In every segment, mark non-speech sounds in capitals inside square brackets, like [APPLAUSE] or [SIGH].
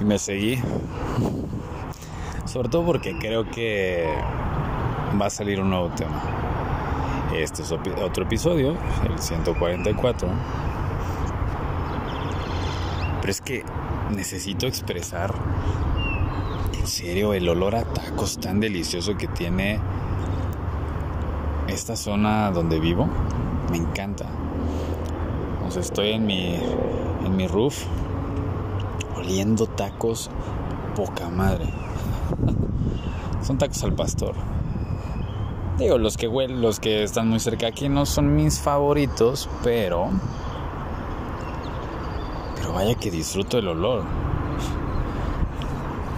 Y me seguí. Sobre todo porque creo que va a salir un nuevo tema. Este es otro episodio, el 144. Pero es que necesito expresar en serio el olor a tacos tan delicioso que tiene esta zona donde vivo. Me encanta. Entonces estoy en mi, en mi roof oliendo tacos poca madre. Son tacos al pastor. Digo, los que huelen, los que están muy cerca aquí no son mis favoritos, pero pero vaya que disfruto el olor.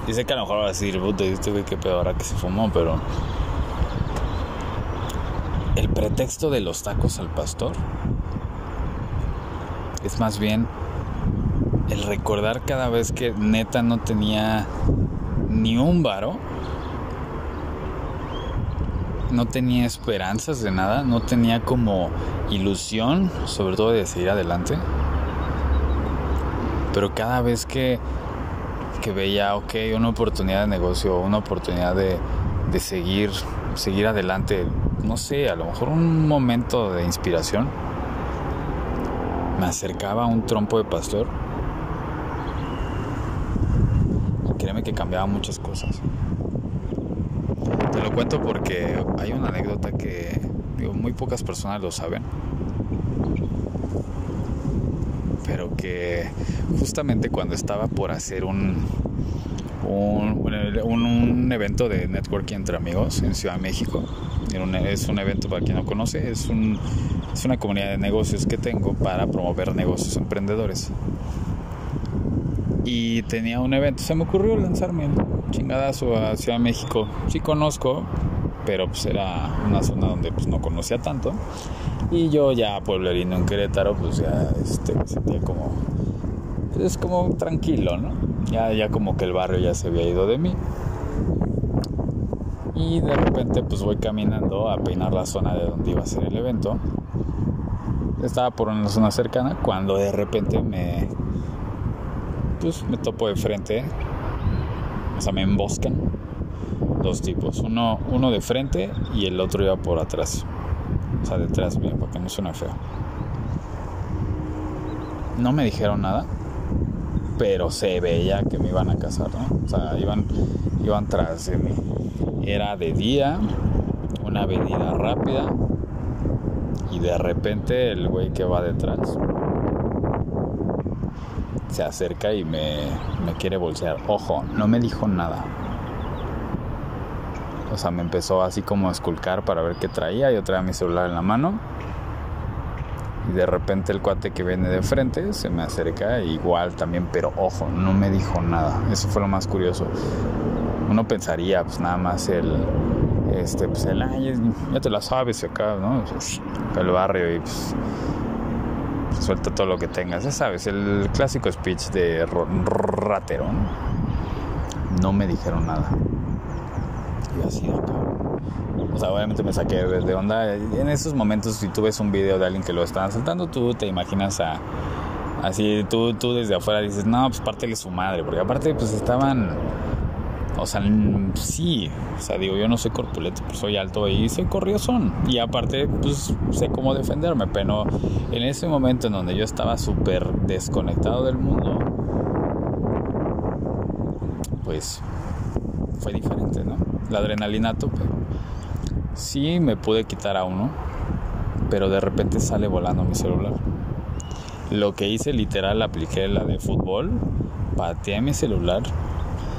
Dice que a lo mejor va a decir, puta, este güey qué peor ahora que se fumó, pero el pretexto de los tacos al pastor es más bien el recordar cada vez que neta no tenía ni un varo, no tenía esperanzas de nada, no tenía como ilusión, sobre todo de seguir adelante. Pero cada vez que, que veía, ok, una oportunidad de negocio, una oportunidad de, de seguir, seguir adelante, no sé, a lo mejor un momento de inspiración, me acercaba a un trompo de pastor que cambiaba muchas cosas. Te lo cuento porque hay una anécdota que muy pocas personas lo saben. Pero que justamente cuando estaba por hacer un, un, evento de networking entre amigos en Ciudad de México, es un evento para quien no conoce, es, un, es una comunidad de negocios que tengo para promover negocios emprendedores y tenía un evento. Se me ocurrió lanzarme chingadazo a Ciudad de México. Sí conozco, pero pues era una zona donde pues no conocía tanto. Y yo ya pueblerino en Querétaro, pues ya este, me sentía como, pues como tranquilo, ¿no? Ya, ya como que el barrio ya se había ido de mí. Y de repente pues voy caminando a peinar la zona de donde iba a ser el evento. Estaba por una zona cercana cuando de repente me pues me topo de frente, o sea, me emboscan dos tipos, uno, uno de frente y el otro iba por atrás, o sea, detrás mío, para que no suene feo. No me dijeron nada, pero se veía que me iban a casar, ¿no? O sea, iban, iban tras de mí. Era de día, una avenida rápida, y de repente el güey que va detrás se acerca y me, me quiere bolsear. Ojo, no me dijo nada. O sea, me empezó así como a esculcar para ver qué traía. Yo traía mi celular en la mano. Y de repente el cuate que viene de frente se me acerca igual también, pero ojo, no me dijo nada. Eso fue lo más curioso. Uno pensaría, pues nada más el, este, pues el, ay, ya te la sabes acá, ¿no? El barrio y pues suelta todo lo que tengas. Ya sabes, el clásico speech de ratero. No me dijeron nada. Y así O sea, obviamente me saqué de onda. En esos momentos, si tú ves un video de alguien que lo está asaltando, tú te imaginas a. Así, tú, tú desde afuera dices, no, pues pártele su madre. Porque aparte, pues estaban o sea, sí, o sea, digo, yo no soy corpulento, pero soy alto y soy corriosón. Y aparte, pues sé cómo defenderme, pero en ese momento en donde yo estaba súper desconectado del mundo, pues fue diferente, ¿no? La adrenalina tope. Sí me pude quitar a uno, pero de repente sale volando mi celular. Lo que hice literal, apliqué la de fútbol, pateé mi celular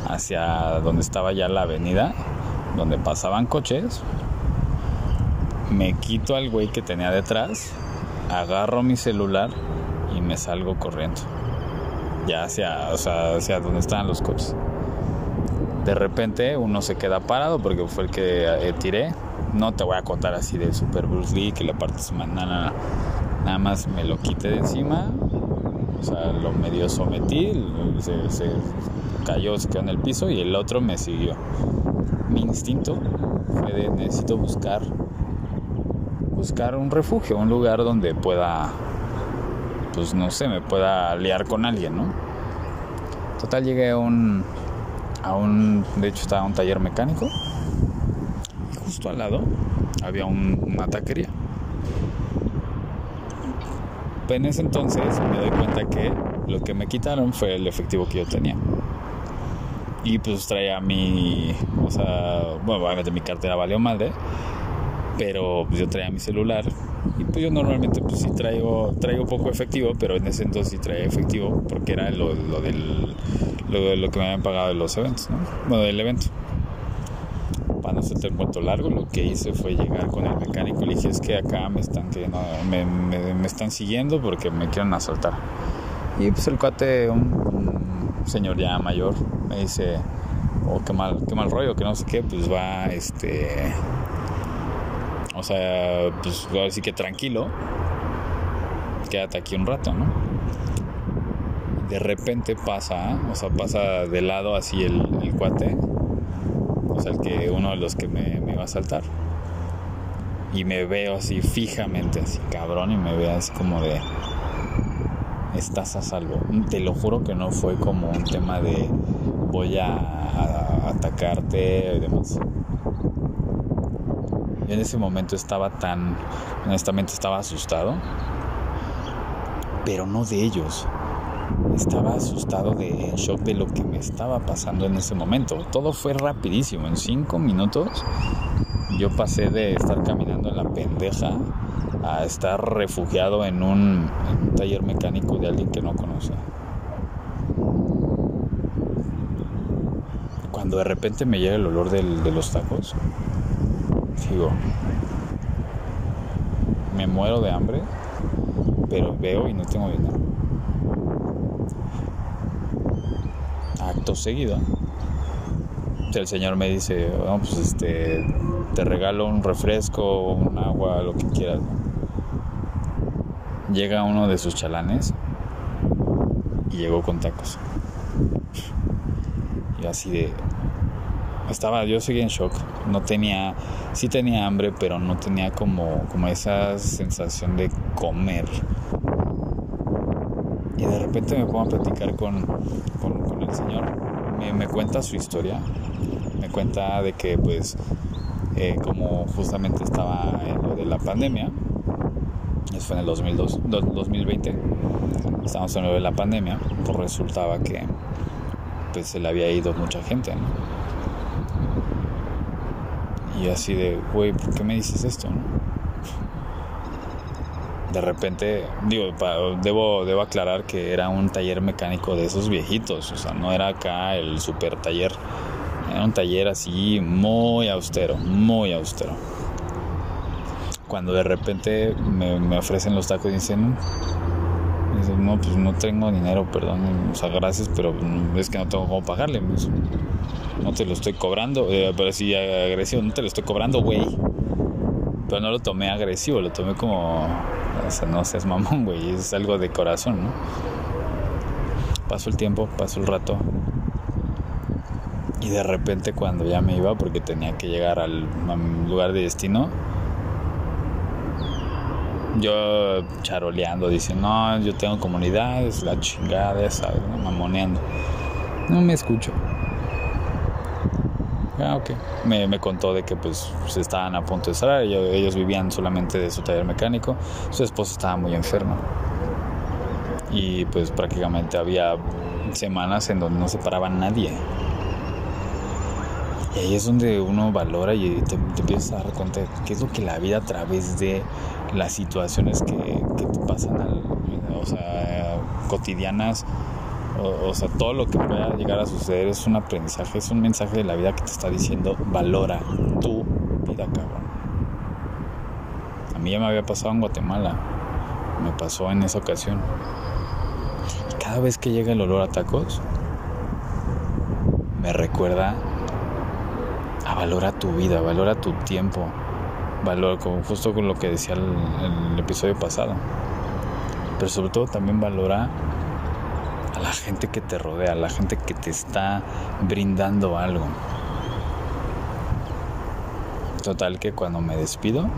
hacia donde estaba ya la avenida, donde pasaban coches. Me quito al güey que tenía detrás, agarro mi celular y me salgo corriendo. Ya hacia, o sea, hacia donde estaban los coches. De repente uno se queda parado porque fue el que eh, tiré. No te voy a contar así de Super Bruce Lee que la parte nada, nada, más me lo quité de encima. O sea, lo medio sometí, se cayó, se quedó en el piso y el otro me siguió. Mi instinto fue de necesito buscar buscar un refugio, un lugar donde pueda pues no sé, me pueda liar con alguien, ¿no? Total, llegué a un, a un, de hecho estaba un taller mecánico y justo al lado había una taquería. En ese entonces me doy cuenta que lo que me quitaron fue el efectivo que yo tenía. Y pues traía mi, o sea, bueno, obviamente mi cartera valió madre, pero pues yo traía mi celular y pues yo normalmente pues sí traigo, traigo poco efectivo, pero en ese entonces sí traía efectivo porque era lo, lo del, lo, lo, que me habían pagado de los eventos, ¿no? Bueno, del evento. Para no hacerte el cuento largo, lo que hice fue llegar con el mecánico y le dije es que acá me están, que me, me, me, están siguiendo porque me quieren asaltar. Y pues el cuate, un, señor ya mayor, me dice, oh, qué mal, qué mal rollo, que no sé qué, pues va, este, o sea, pues ahora sí que tranquilo, quédate aquí un rato, ¿no? De repente pasa, o sea, pasa de lado así el, cuate, o sea, el que uno de los que me, me a saltar. Y me veo así fijamente, así cabrón, y me veo así como de, estás a salvo. Te lo juro que no fue como un tema de voy a, atacarte y demás. En ese momento estaba tan, honestamente estaba asustado, pero no de ellos. Estaba asustado de shock de lo que me estaba pasando en ese momento. Todo fue rapidísimo. En cinco minutos yo pasé de estar caminando en la pendeja a estar refugiado en un, taller mecánico de alguien que no conoce. Cuando de repente me llega el olor del, de los tacos, digo, me muero de hambre, pero veo y no tengo dinero. Acto seguido, el señor me dice, pues este, te regalo un refresco, un agua, lo que quieras llega uno de sus chalanes y llegó con tacos. Y así de... Estaba, yo seguía en shock. No tenía, sí tenía hambre, pero no tenía como, como esa sensación de comer. Y de repente me pongo a platicar con, con, el señor. Me, me, cuenta su historia. Me cuenta de que pues eh, como justamente estaba en lo de la pandemia, fue en el 2002, 2020, estábamos en de la pandemia, pues resultaba que pues se le había ido mucha gente, Y así de, güey, ¿por qué me dices esto? De repente, digo, debo, debo aclarar que era un taller mecánico de esos viejitos, o sea, no era acá el super taller, era un taller así muy austero, muy austero. Cuando de repente me, ofrecen los tacos y dicen, no, pues no tengo dinero, perdón, o sea, gracias, pero es que no tengo cómo pagarle, no te lo estoy cobrando, eh, pero sí agresivo, no te lo estoy cobrando, güey. Pero no lo tomé agresivo, lo tomé como, o no seas mamón, güey, es algo de corazón, ¿no? Pasó el tiempo, pasó el rato. Y de repente cuando ya me iba, porque tenía que llegar al lugar de destino, yo charoleando, diciendo, no, yo tengo comunidades, la chingada, ¿sabes? Mamoneando. No me escucho. Ah, ok. Me, me, contó de que pues estaban a punto de cerrar, ellos, ellos vivían solamente de su taller mecánico, su esposa estaba muy enferma. Y pues prácticamente había semanas en donde no se paraba nadie. Y ahí es donde uno valora y te, te empiezas a dar cuenta de qué es lo que la vida a través de las situaciones que, que pasan, al, cotidianas, o, sea, todo lo que pueda llegar a suceder es un aprendizaje, es un mensaje de la vida que te está diciendo, valora tu vida, cabrón. A mí ya me había pasado en Guatemala, me pasó en esa ocasión. Y cada vez que llega el olor a tacos, me recuerda a valorar tu vida, valora tu tiempo, valor, justo con lo que decía el, el episodio pasado. Pero sobre todo también valora la gente que te rodea, la gente que te está brindando algo. Total que cuando me despido,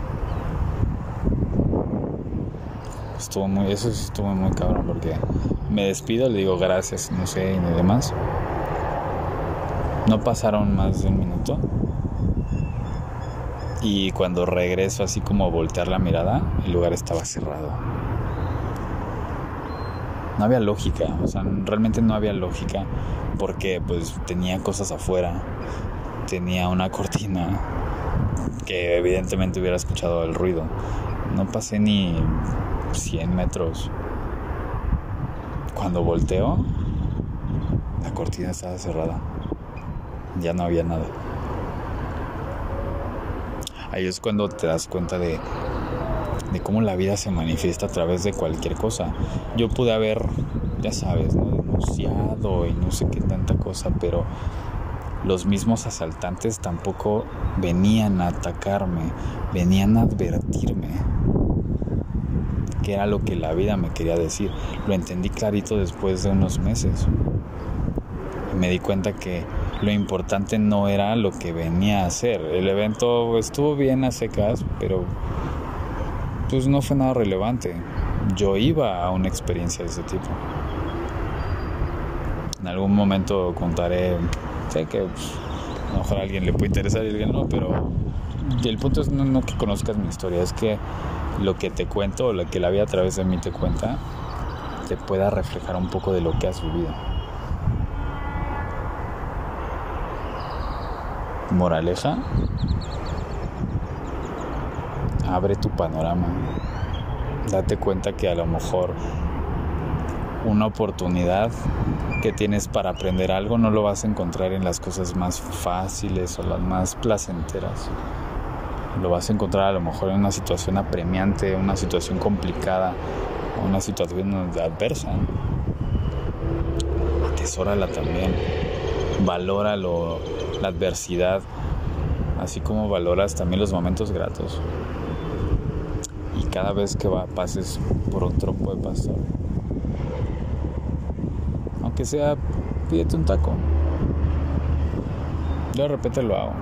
estuvo muy, eso sí estuvo muy cabrón porque me despido, le digo gracias, no sé, y demás. No pasaron más de un minuto. Y cuando regreso así como a voltear la mirada, el lugar estaba cerrado. No había lógica, o sea, realmente no había lógica porque pues tenía cosas afuera, tenía una [LAUGHS] cortina que evidentemente hubiera escuchado el ruido. No pasé ni 100 metros. Cuando volteo, la cortina estaba cerrada. Ya no había nada. Ahí es cuando te das cuenta de, de cómo la vida se manifiesta a través de cualquier cosa. Yo pude haber, ya sabes, ¿no? denunciado y no sé qué tanta cosa, pero los mismos asaltantes tampoco venían a atacarme, venían a advertirme que era lo que la vida me quería decir. Lo entendí clarito después de unos meses. Me di cuenta que lo importante no era lo que venía a hacer. El evento estuvo bien a secas, pero pues no fue nada relevante. Yo iba a una experiencia de ese tipo. En algún momento contaré, sé que pues, a lo mejor a alguien le puede interesar y a alguien no, pero el punto es no, que conozcas mi historia, es que lo que te cuento o lo que la vida a través de mí te cuenta te pueda reflejar un poco de lo que has vivido. Moraleja, abre tu panorama. Date cuenta que a lo mejor una oportunidad que tienes para aprender algo no lo vas a encontrar en las cosas más fáciles o las más placenteras. Lo vas a encontrar a lo mejor en una situación apremiante, una situación complicada, una situación adversa. Atesórala también. Valora la adversidad, así como valoras también los momentos gratos. Cada vez que va, pases por un trompo de pastor, aunque sea, pídete un taco. Yo de repente lo hago.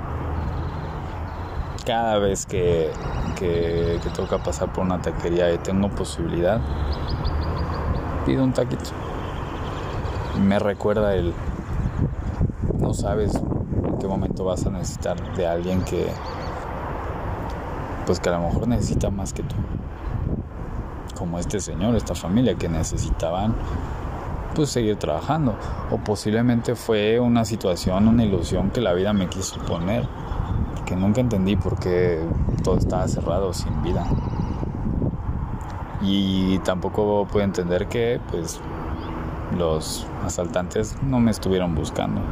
Cada vez que, que, que toca pasar por una taquería y tengo posibilidad, pido un taquito. Me recuerda el no sabes en qué momento vas a necesitar de alguien que pues que a lo mejor necesita más que tú. Como este señor, esta familia que necesitaban pues seguir trabajando o posiblemente fue una situación, una ilusión que la vida me quiso poner, que nunca entendí por qué todo estaba cerrado sin vida. Y tampoco pude entender que pues los asaltantes no me estuvieron buscando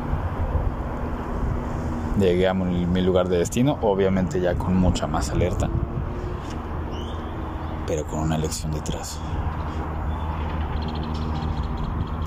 llegué a mi lugar de destino, obviamente ya con mucha más alerta, pero con una lección detrás.